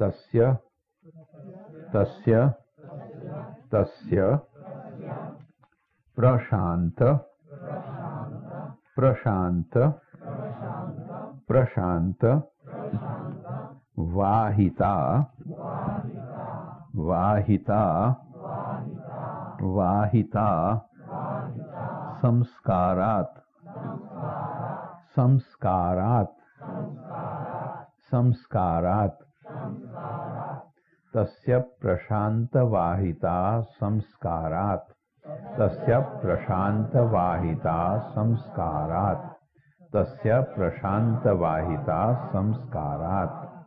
तस्य तस्य तस्य प्रशांत प्रशांत प्रशांत वाहिता वाहिता वाहिता संस्कारात् संस्कारात् संस्कारात् तस्य प्रशान्तवाहिता संस्कारात्। तस्य प्रशान्तवाहिता संस्कारात्। तस्य प्रशान्तवाहिता संस्कारात्।